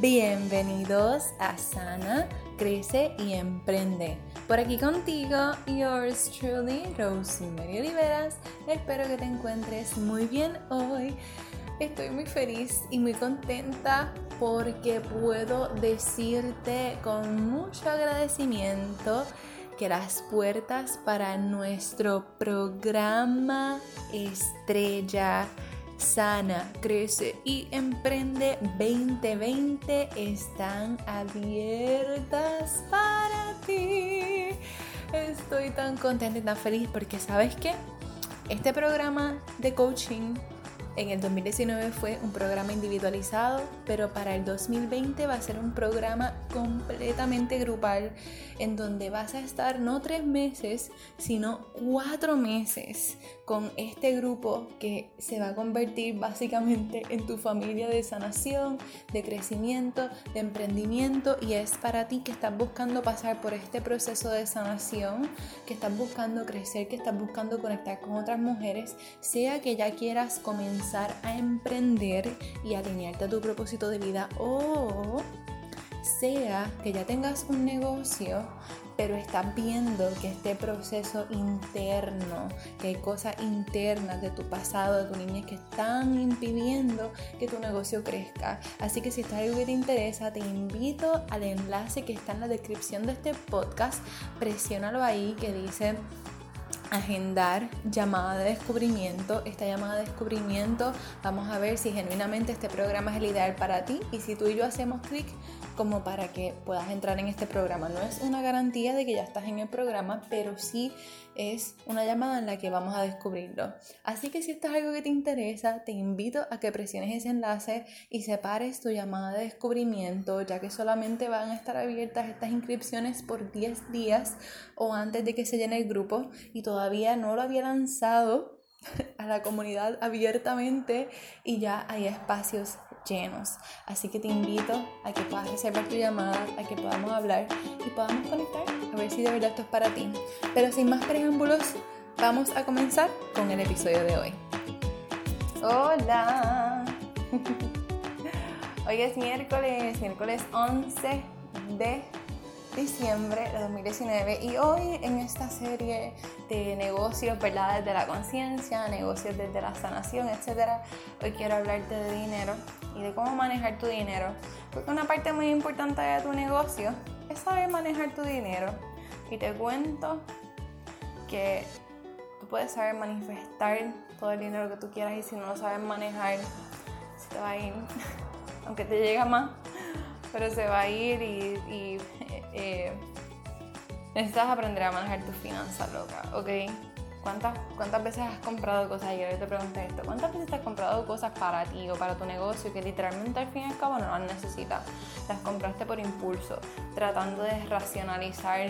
Bienvenidos a Sana, Crece y Emprende. Por aquí contigo, yours truly, Rosemary Oliveras. Espero que te encuentres muy bien hoy. Estoy muy feliz y muy contenta porque puedo decirte con mucho agradecimiento que las puertas para nuestro programa estrella sana, crece y emprende 2020 están abiertas para ti. Estoy tan contenta y tan feliz porque sabes que este programa de coaching en el 2019 fue un programa individualizado, pero para el 2020 va a ser un programa completamente grupal en donde vas a estar no tres meses, sino cuatro meses con este grupo que se va a convertir básicamente en tu familia de sanación, de crecimiento, de emprendimiento y es para ti que estás buscando pasar por este proceso de sanación, que estás buscando crecer, que estás buscando conectar con otras mujeres, sea que ya quieras comenzar a emprender y alinearte a tu propósito de vida o sea que ya tengas un negocio pero estás viendo que este proceso interno, que hay cosas internas de tu pasado, de tu niñez que están impidiendo que tu negocio crezca. Así que si está algo que te interesa, te invito al enlace que está en la descripción de este podcast. Presiónalo ahí que dice agendar llamada de descubrimiento. Esta llamada de descubrimiento vamos a ver si genuinamente este programa es el ideal para ti y si tú y yo hacemos clic como para que puedas entrar en este programa. No es una garantía de que ya estás en el programa, pero sí es una llamada en la que vamos a descubrirlo. Así que si esto es algo que te interesa, te invito a que presiones ese enlace y separes tu llamada de descubrimiento, ya que solamente van a estar abiertas estas inscripciones por 10 días o antes de que se llene el grupo y todavía no lo había lanzado a la comunidad abiertamente y ya hay espacios llenos. Así que te invito a que puedas reservar tu llamada, a que podamos hablar y podamos conectar a ver si de verdad esto es para ti. Pero sin más preámbulos, vamos a comenzar con el episodio de hoy. Hola. Hoy es miércoles, miércoles 11 de diciembre de 2019 y hoy en esta serie de negocios, ¿verdad? Desde la conciencia, negocios desde la sanación, etcétera, hoy quiero hablarte de dinero y de cómo manejar tu dinero. Porque una parte muy importante de tu negocio es saber manejar tu dinero. Y te cuento que tú puedes saber manifestar todo el dinero que tú quieras y si no lo sabes manejar, se te va a ir, aunque te llega más, pero se va a ir y, eh, necesitas aprender a manejar tus finanzas, loca, ¿ok? ¿Cuántas, ¿Cuántas veces has comprado cosas? Yo te pregunté esto. ¿Cuántas veces has comprado cosas para ti o para tu negocio que literalmente al fin y al cabo no las necesitas? Las compraste por impulso, tratando de racionalizar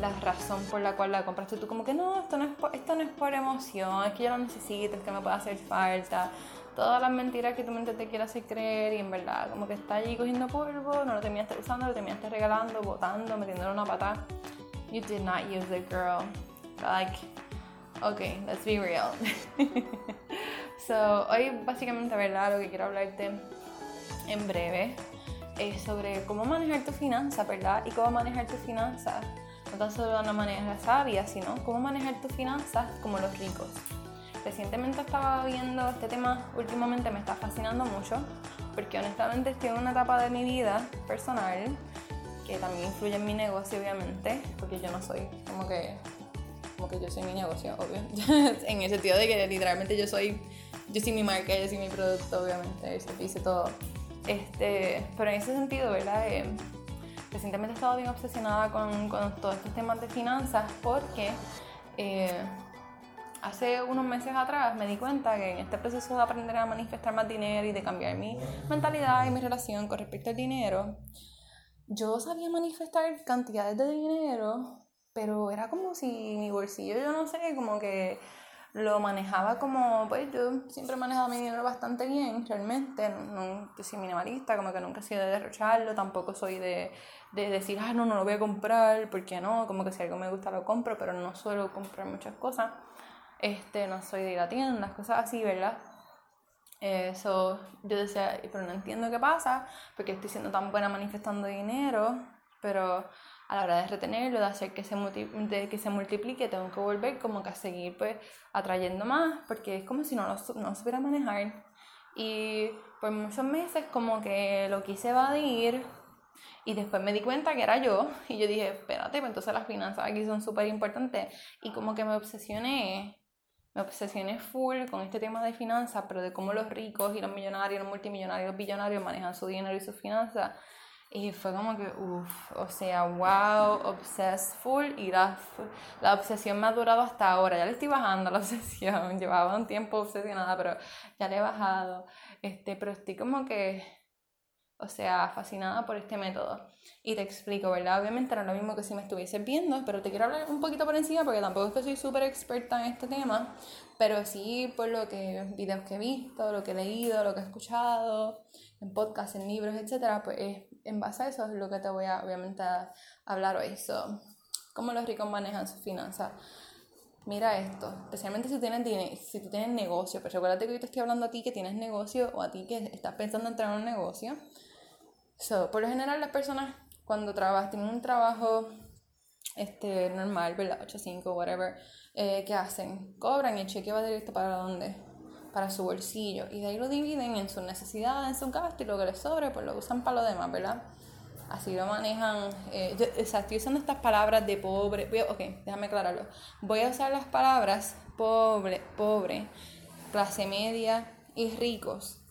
la razón por la cual la compraste. Tú como que no, esto no es por, esto no es por emoción, es que yo lo necesito, es que me puede hacer falta. Todas las mentiras que tu mente te quiere hacer creer y en verdad como que está allí cogiendo polvo, no lo terminaste usando, lo terminaste regalando, botando, metiéndole una patada. You did not use it, girl. Like, Ok, let's be real. so, hoy básicamente, ¿verdad? Lo que quiero hablarte en breve es sobre cómo manejar tu finanza, ¿verdad? Y cómo manejar tus finanzas, no tan solo de una manera sabia, sino cómo manejar tus finanzas como los ricos. Recientemente estaba viendo este tema, últimamente me está fascinando mucho, porque honestamente estoy en una etapa de mi vida personal que también influye en mi negocio, obviamente, porque yo no soy como que que yo soy mi negocio, obvio. en el sentido de que literalmente yo soy, yo soy mi marca, yo soy mi producto, obviamente, eso dice todo. Este, pero en ese sentido, ¿verdad? Eh, recientemente he estado bien obsesionada con, con, todos estos temas de finanzas porque eh, hace unos meses atrás me di cuenta que en este proceso de aprender a manifestar más dinero y de cambiar mi mentalidad y mi relación con respecto al dinero, yo sabía manifestar cantidades de dinero pero era como si mi bolsillo, yo no sé, como que lo manejaba como, pues yo siempre he manejado mi dinero bastante bien, realmente, no, soy minimalista, como que nunca he sido de derrocharlo, tampoco soy de, de decir, ah, no, no lo voy a comprar, ¿por qué no? Como que si algo me gusta lo compro, pero no suelo comprar muchas cosas, este, no soy de ir a tiendas, cosas así, ¿verdad? Eso, yo decía, pero no entiendo qué pasa, porque estoy siendo tan buena manifestando dinero, pero a la hora de retenerlo, de hacer que se, de que se multiplique, tengo que volver como que a seguir pues atrayendo más, porque es como si no lo, no supiera manejar. Y por muchos meses como que lo quise evadir y después me di cuenta que era yo y yo dije, espérate, pues entonces las finanzas aquí son súper importantes y como que me obsesioné, me obsesioné full con este tema de finanzas, pero de cómo los ricos y los millonarios, los multimillonarios, los billonarios manejan su dinero y sus finanzas. Y fue como que, uff, o sea, wow, obsessed full. Y la, la obsesión me ha durado hasta ahora. Ya le estoy bajando la obsesión. Llevaba un tiempo obsesionada, pero ya le he bajado. Este, pero estoy como que o sea, fascinada por este método. Y te explico, ¿verdad? Obviamente no es lo mismo que si me estuviese viendo, pero te quiero hablar un poquito por encima porque tampoco es que soy súper experta en este tema, pero sí por lo que videos que he visto, lo que he leído, lo que he escuchado, en podcasts, en libros, etcétera, pues en base a eso es lo que te voy a obviamente a hablar hoy. So, cómo los ricos manejan sus finanzas. Mira esto, especialmente si tienes si tú tienes negocio, pero recuérdate que yo te estoy hablando a ti que tienes negocio o a ti que estás pensando en entrar en un negocio So, por lo general las personas cuando trabajan, tienen un trabajo este, normal, ¿verdad? 8, 5, whatever, eh, ¿qué hacen? Cobran y el cheque va directo para dónde? Para su bolsillo. Y de ahí lo dividen en sus necesidades, en sus gastos y lo que les sobre, pues lo usan para lo demás, ¿verdad? Así lo manejan. Eh, o sea, estoy usando estas palabras de pobre. ok, déjame aclararlo. Voy a usar las palabras pobre, pobre, clase media y ricos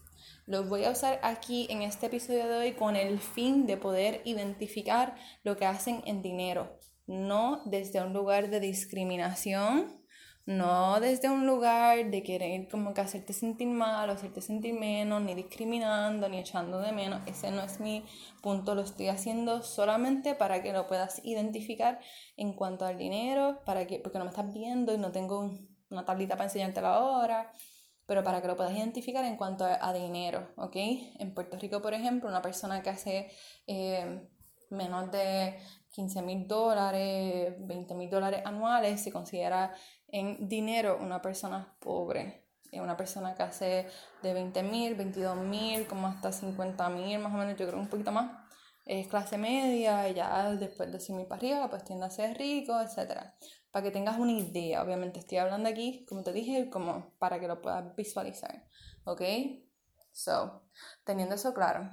los voy a usar aquí en este episodio de hoy con el fin de poder identificar lo que hacen en dinero, no desde un lugar de discriminación, no desde un lugar de querer como que hacerte sentir mal o hacerte sentir menos, ni discriminando, ni echando de menos. Ese no es mi punto, lo estoy haciendo solamente para que lo puedas identificar en cuanto al dinero, para que, porque no me estás viendo y no tengo una tablita para enseñarte la hora pero para que lo puedas identificar en cuanto a, dinero, ¿ok? En Puerto Rico, por ejemplo, una persona que hace eh, menos de 15 mil dólares, 20 mil dólares anuales, se considera en dinero una persona pobre. Una persona que hace de 20 mil, 22 mil, como hasta 50 mil, más o menos, yo creo un poquito más, es clase media, y ya después de 100 mil para arriba, pues tiende a ser rico, etc para que tengas una idea. Obviamente estoy hablando aquí, como te dije, como para que lo puedas visualizar. ¿Ok? So, teniendo eso claro,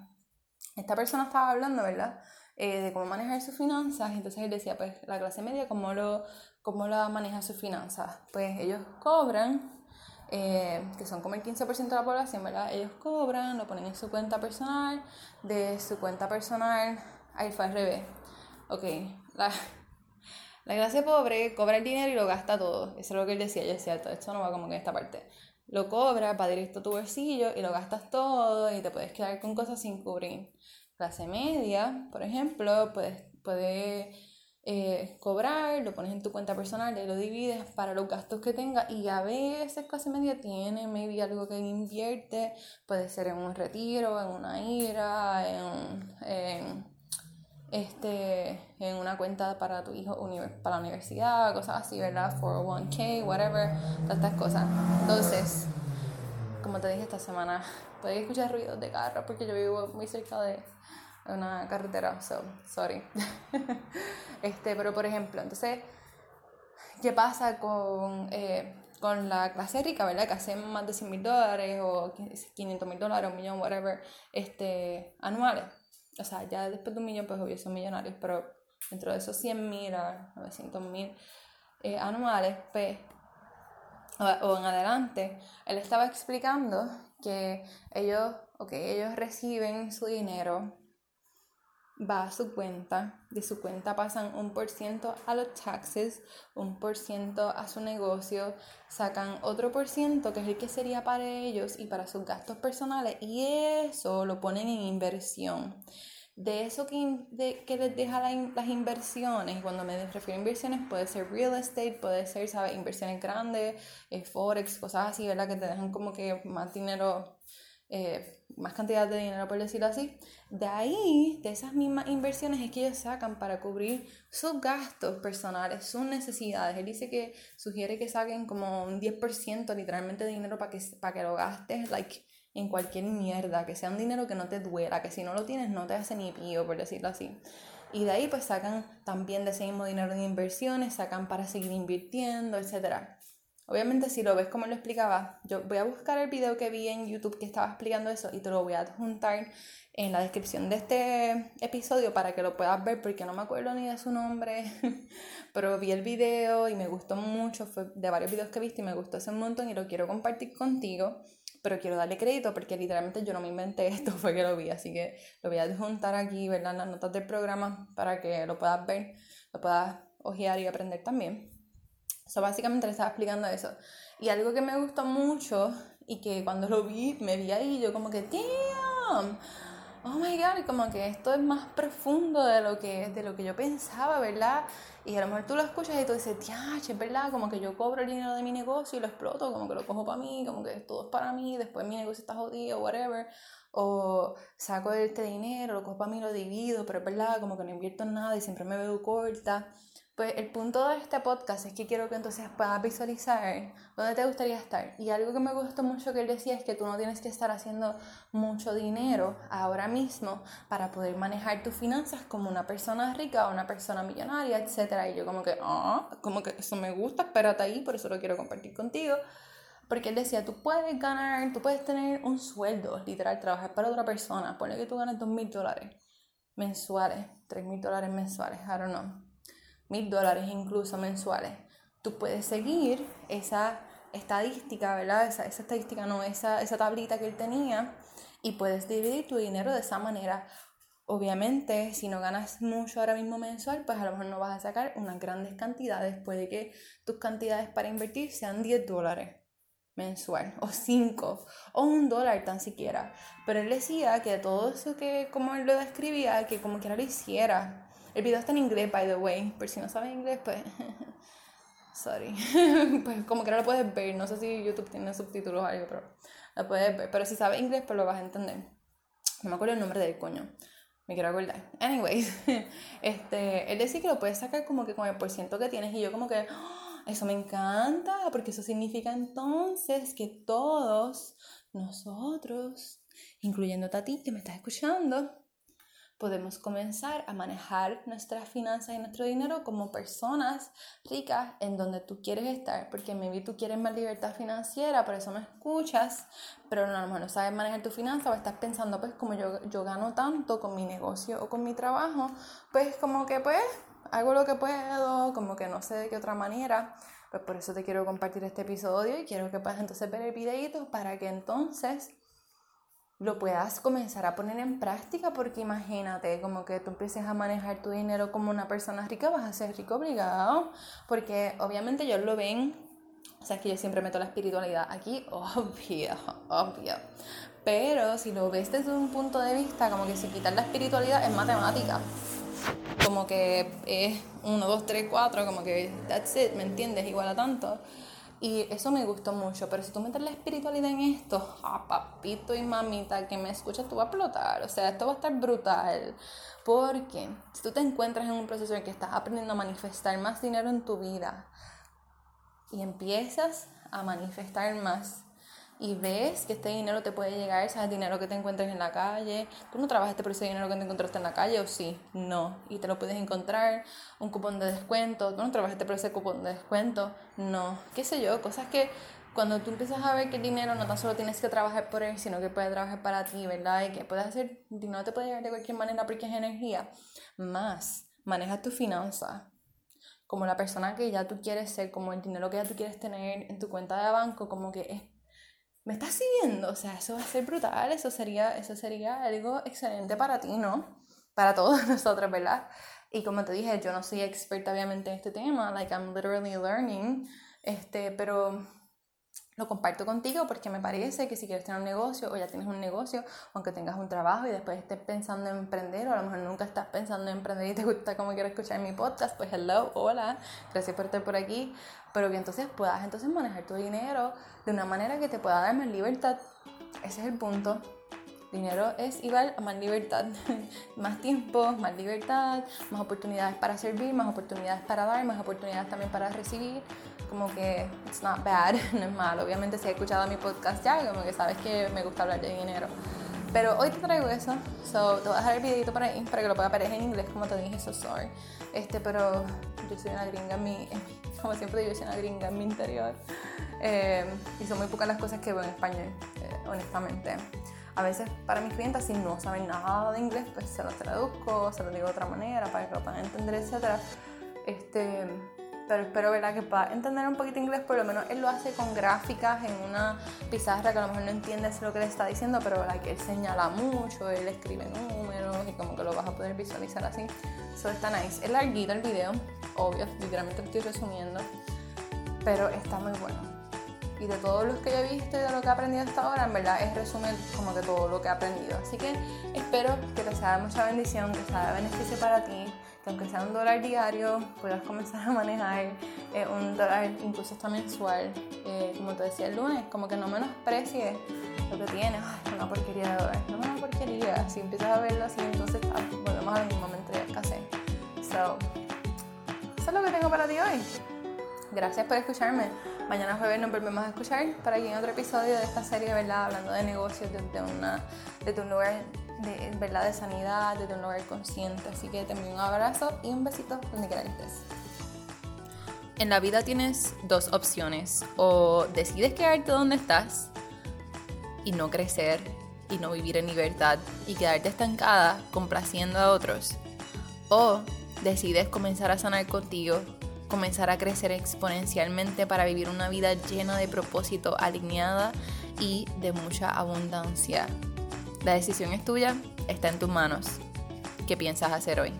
esta persona estaba hablando, ¿verdad? Eh, de cómo manejar sus finanzas. Entonces él decía, pues la clase media, ¿cómo, lo, cómo la maneja sus finanzas? Pues ellos cobran, eh, que son como el 15% de la población, ¿verdad? Ellos cobran, lo ponen en su cuenta personal, de su cuenta personal, ahí fue al revés. Ok, la, la clase pobre cobra el dinero y lo gasta todo. Eso es lo que él decía. Yo decía, esto no va como en esta parte. Lo cobra, va directo a tu bolsillo y lo gastas todo y te puedes quedar con cosas sin cubrir. Clase media, por ejemplo, puedes, puedes eh, cobrar, lo pones en tu cuenta personal y lo divides para los gastos que tenga y a veces clase media tiene maybe algo que invierte, puede ser en un retiro, en una ira, en este, en una cuenta para tu hijo para la universidad, cosas así, ¿verdad? 401k, whatever, todas estas cosas. Entonces, como te dije esta semana, puedes escuchar ruidos de carro porque yo vivo muy cerca de una carretera, so, sorry. este, pero por ejemplo, entonces, ¿qué pasa con, eh, con la clase rica, ¿verdad? Que hacen más de 100 mil dólares o 500 mil dólares, un millón, whatever, este, anuales o sea, ya después de un millón, pues obvio son millonarios, pero dentro de esos 100 mil a 900 mil eh, anuales, pues, o, en adelante, él estaba explicando que ellos, okay, ellos reciben su dinero va a su cuenta, de su cuenta pasan un por ciento a los taxes, un por ciento a su negocio, sacan otro por ciento que es el que sería para ellos y para sus gastos personales y eso lo ponen en inversión. De eso que, que les deja las inversiones, cuando me refiero a inversiones puede ser real estate, puede ser, ¿sabes? Inversiones grandes, eh, forex, cosas así, ¿verdad? Que te dejan como que más dinero eh, más cantidad de dinero, por decirlo así. De ahí, de esas mismas inversiones, es que ellos sacan para cubrir sus gastos personales, sus necesidades. Él dice que sugiere que saquen como un 10% literalmente de dinero para que, para que lo gastes, like, en cualquier mierda, que sea un dinero que no te duela, que si no lo tienes no te hace ni pío, por decirlo así. Y de ahí pues sacan también de ese mismo dinero de inversiones, sacan para seguir invirtiendo, etc. Obviamente si lo ves como lo explicaba, yo voy a buscar el video que vi en YouTube que estaba explicando eso y te lo voy a adjuntar en la descripción de este episodio para que lo puedas ver porque no me acuerdo ni de su nombre, pero vi el video y me gustó mucho, fue de varios videos que viste y me gustó ese montón y lo quiero compartir contigo pero quiero darle crédito porque literalmente yo no me inventé esto, fue que lo vi, así que lo voy a adjuntar aquí, ¿verdad? En las notas del programa para que lo puedas ver, lo puedas ojear y aprender también. So, básicamente le estaba explicando eso. Y algo que me gustó mucho y que cuando lo vi, me vi ahí, yo como que, damn, oh my god, como que esto es más profundo de lo que, de lo que yo pensaba, ¿verdad? Y a lo mejor tú lo escuchas y tú dices, che, es verdad, como que yo cobro el dinero de mi negocio y lo exploto, como que lo cojo para mí, como que todo es para mí, después mi negocio está jodido, whatever. O saco este dinero, lo cojo para mí, lo divido, pero es verdad, como que no invierto en nada y siempre me veo corta. Pues el punto de este podcast es que quiero que entonces puedas visualizar dónde te gustaría estar. Y algo que me gustó mucho que él decía es que tú no tienes que estar haciendo mucho dinero ahora mismo para poder manejar tus finanzas como una persona rica o una persona millonaria, etc. Y yo como que, ah, como que eso me gusta, espérate ahí, por eso lo quiero compartir contigo. Porque él decía, tú puedes ganar, tú puedes tener un sueldo, literal, trabajar para otra persona. Ponle que tú ganas dos mil dólares mensuales, tres mil dólares mensuales, I don't know mil dólares incluso mensuales, tú puedes seguir esa estadística, ¿verdad? Esa, estadística, no, esa, esa tablita que él tenía y puedes dividir tu dinero de esa manera. Obviamente, si no ganas mucho ahora mismo mensual, pues a lo mejor no vas a sacar unas grandes cantidades. Puede que tus cantidades para invertir sean 10 dólares mensual, o 5, o un dólar tan siquiera. Pero él decía que todo eso que, como él lo describía, que como quiera lo hiciera, el video está en inglés, by the way. Por si no sabes inglés, pues. Sorry. pues como que no lo puedes ver. No sé si YouTube tiene subtítulos o algo, pero lo puedes ver. Pero si sabes inglés, pues lo vas a entender. No me acuerdo el nombre del coño. Me quiero acordar. Anyways, este, él decía que lo puedes sacar como que con el porciento que tienes. Y yo, como que. ¡Ah! eso me encanta. Porque eso significa entonces que todos nosotros, incluyendo a ti que me estás escuchando, podemos comenzar a manejar nuestras finanzas y nuestro dinero como personas ricas en donde tú quieres estar, porque maybe tú quieres más libertad financiera, por eso me escuchas, pero a lo mejor no sabes manejar tu finanza o estás pensando, pues como yo, yo gano tanto con mi negocio o con mi trabajo, pues como que pues hago lo que puedo, como que no sé de qué otra manera. Pues por eso te quiero compartir este episodio y quiero que puedas entonces ver el videito para que entonces lo puedas comenzar a poner en práctica porque imagínate como que tú empieces a manejar tu dinero como una persona rica, vas a ser rico obligado, porque obviamente ellos lo ven, o sea, que yo siempre meto la espiritualidad aquí, obvio, obvio, pero si lo ves desde un punto de vista como que si quitar la espiritualidad es matemática, como que es 1, 2, 3, 4, como que that's it, ¿me entiendes? Igual a tanto. Y eso me gustó mucho, pero si tú metes la espiritualidad en esto, ah, papito y mamita que me escuchas, tú vas a explotar. O sea, esto va a estar brutal. Porque si tú te encuentras en un proceso en que estás aprendiendo a manifestar más dinero en tu vida y empiezas a manifestar más y ves que este dinero te puede llegar, ese dinero que te encuentres en la calle. Tú no trabajaste por ese dinero que te encontraste en la calle, o sí, no. Y te lo puedes encontrar, un cupón de descuento. Tú no trabajaste por ese cupón de descuento, no. Qué sé yo, cosas que cuando tú empiezas a ver que el dinero no tan solo tienes que trabajar por él, sino que puede trabajar para ti, ¿verdad? Y que puedes hacer, el dinero te puede llegar de cualquier manera porque es energía. Más, maneja tu finanzas como la persona que ya tú quieres ser, como el dinero que ya tú quieres tener en tu cuenta de banco, como que es ¿me estás siguiendo? O sea, eso va a ser brutal, eso sería, eso sería algo excelente para ti, ¿no? Para todos nosotros, ¿verdad? Y como te dije, yo no soy experta obviamente en este tema, like I'm literally learning, este, pero lo comparto contigo porque me parece que si quieres tener un negocio o ya tienes un negocio, aunque tengas un trabajo y después estés pensando en emprender o a lo mejor nunca estás pensando en emprender y te gusta como quiero escuchar mi podcast, pues hello, hola, gracias por estar por aquí, pero que entonces puedas entonces manejar tu dinero de una manera que te pueda dar más libertad. Ese es el punto. Dinero es igual a más libertad, más tiempo, más libertad, más oportunidades para servir, más oportunidades para dar, más oportunidades también para recibir como que it's not bad, no es malo. Obviamente si has escuchado mi podcast ya, como que sabes que me gusta hablar de dinero. Pero hoy te traigo eso, so te voy a dejar el videito por ahí para que lo puedas ver en inglés, como te dije, so sorry. Este, pero yo soy una gringa en mi, como siempre digo, yo soy una gringa en mi interior. Eh, y son muy pocas las cosas que veo en español, eh, honestamente. A veces para mis clientes, si no saben nada de inglés, pues se lo traduzco, se lo digo de otra manera para que lo puedan entender, etc. Este, pero espero ¿verdad? que para entender un poquito inglés, por lo menos él lo hace con gráficas en una pizarra que a lo mejor no entiendes lo que le está diciendo, pero que él señala mucho, él escribe números y como que lo vas a poder visualizar así. Eso está nice. Es larguito el video, obvio, literalmente lo estoy resumiendo, pero está muy bueno y de todos los que yo he visto y de lo que he aprendido hasta ahora, en verdad es resumen como de todo lo que he aprendido. Así que espero que te sea de mucha bendición, que sea de beneficio para ti, que aunque sea un dólar diario, puedas comenzar a manejar eh, un dólar incluso hasta mensual. Eh, como te decía el lunes, como que no menosprecies lo que tienes. Ay, una porquería de dólar, no una porquería. Si empiezas a verlo así, entonces ah, volvemos al mismo momento de escasez. So, eso es lo que tengo para ti hoy. Gracias por escucharme. Mañana jueves nos volvemos a escuchar para aquí en otro episodio de esta serie, ¿verdad? Hablando de negocios desde, una, desde un lugar de, ¿verdad? de sanidad, desde un lugar consciente. Así que te envío un abrazo y un besito donde quiera que estés. En la vida tienes dos opciones. O decides quedarte donde estás y no crecer y no vivir en libertad y quedarte estancada complaciendo a otros. O decides comenzar a sanar contigo comenzar a crecer exponencialmente para vivir una vida llena de propósito, alineada y de mucha abundancia. La decisión es tuya, está en tus manos. ¿Qué piensas hacer hoy?